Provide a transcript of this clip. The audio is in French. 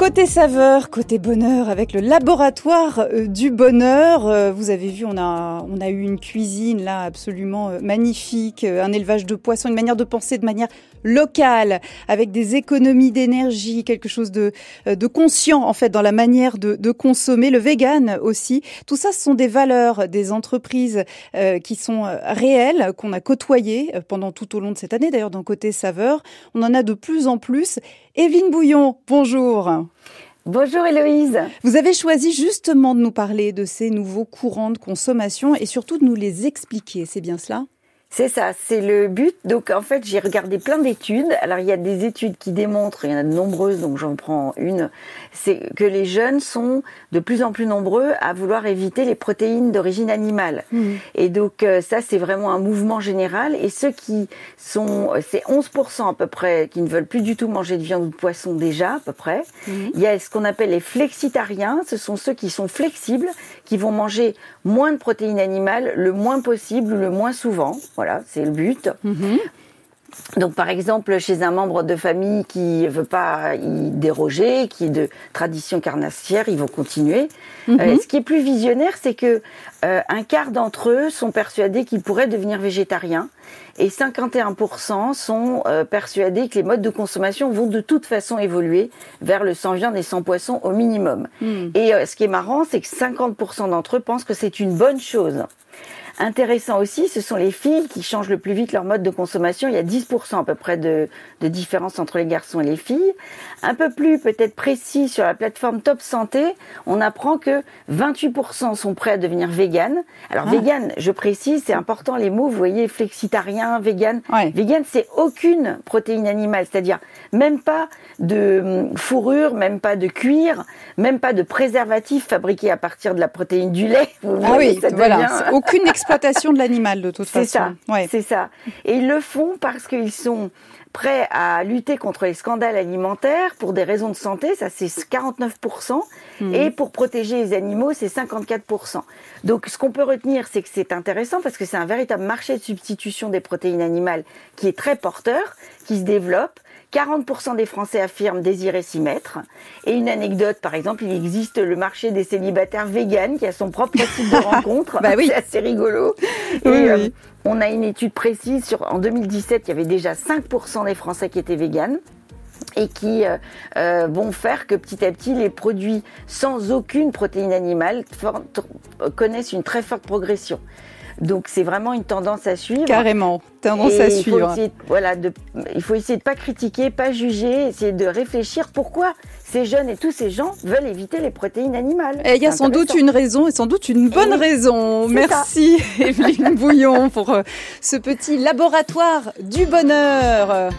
Côté saveur, côté bonheur, avec le laboratoire euh, du bonheur. Euh, vous avez vu, on a, on a eu une cuisine là absolument euh, magnifique, un élevage de poissons, une manière de penser de manière locale, avec des économies d'énergie, quelque chose de, de conscient en fait dans la manière de, de consommer. Le vegan aussi. Tout ça, ce sont des valeurs des entreprises qui sont réelles, qu'on a côtoyées pendant tout au long de cette année. D'ailleurs, dans côté saveur, on en a de plus en plus. Evelyne Bouillon, bonjour. Bonjour Héloïse. Vous avez choisi justement de nous parler de ces nouveaux courants de consommation et surtout de nous les expliquer, c'est bien cela? C'est ça, c'est le but. Donc en fait, j'ai regardé plein d'études. Alors il y a des études qui démontrent, il y en a de nombreuses, donc j'en prends une, c'est que les jeunes sont de plus en plus nombreux à vouloir éviter les protéines d'origine animale. Mmh. Et donc euh, ça, c'est vraiment un mouvement général. Et ceux qui sont, c'est 11% à peu près, qui ne veulent plus du tout manger de viande ou de poisson déjà, à peu près. Mmh. Il y a ce qu'on appelle les flexitariens, ce sont ceux qui sont flexibles, qui vont manger moins de protéines animales le moins possible ou le moins souvent. Voilà, c'est le but. Mhm. Donc, par exemple, chez un membre de famille qui veut pas y déroger, qui est de tradition carnassière, ils vont continuer. Mhm. Euh, ce qui est plus visionnaire, c'est que euh, un quart d'entre eux sont persuadés qu'ils pourraient devenir végétariens et 51% sont euh, persuadés que les modes de consommation vont de toute façon évoluer vers le sans viande et sans poisson au minimum. Mhm. Et ce qui est marrant, c'est que 50% d'entre eux pensent que c'est une bonne chose. Intéressant aussi, ce sont les filles qui changent le plus vite leur mode de consommation. Il y a 10% à peu près de, de, différence entre les garçons et les filles. Un peu plus peut-être précis sur la plateforme Top Santé, on apprend que 28% sont prêts à devenir vegan. Alors ah. vegan, je précise, c'est important les mots, vous voyez, flexitarien, vegan. Vegan, c'est aucune protéine animale, c'est-à-dire même pas de hum, fourrure, même pas de cuir, même pas de préservatif fabriqué à partir de la protéine du lait. Vous ah oui, voilà, aucune de l'animal de toute façon. C'est ça, c'est ça. Et ils le font parce qu'ils sont prêts à lutter contre les scandales alimentaires pour des raisons de santé, ça c'est 49%, mhm. et pour protéger les animaux, c'est 54%. Donc ce qu'on peut retenir, c'est que c'est intéressant parce que c'est un véritable marché de substitution des protéines animales qui est très porteur, qui se développe, 40% des Français affirment désirer s'y mettre. Et une anecdote, par exemple, il existe le marché des célibataires véganes qui a son propre site de rencontre. bah oui. C'est assez rigolo. Et, euh, on a une étude précise sur, en 2017, il y avait déjà 5% des Français qui étaient véganes et qui euh, euh, vont faire que petit à petit les produits sans aucune protéine animale connaissent une très forte progression. Donc c'est vraiment une tendance à suivre. Carrément, tendance à suivre. voilà, il faut essayer de pas critiquer, pas juger, essayer de réfléchir pourquoi ces jeunes et tous ces gens veulent éviter les protéines animales. Et il y a sans doute une raison et sans doute une bonne raison. Merci Evelyne Bouillon pour euh, ce petit laboratoire du bonheur.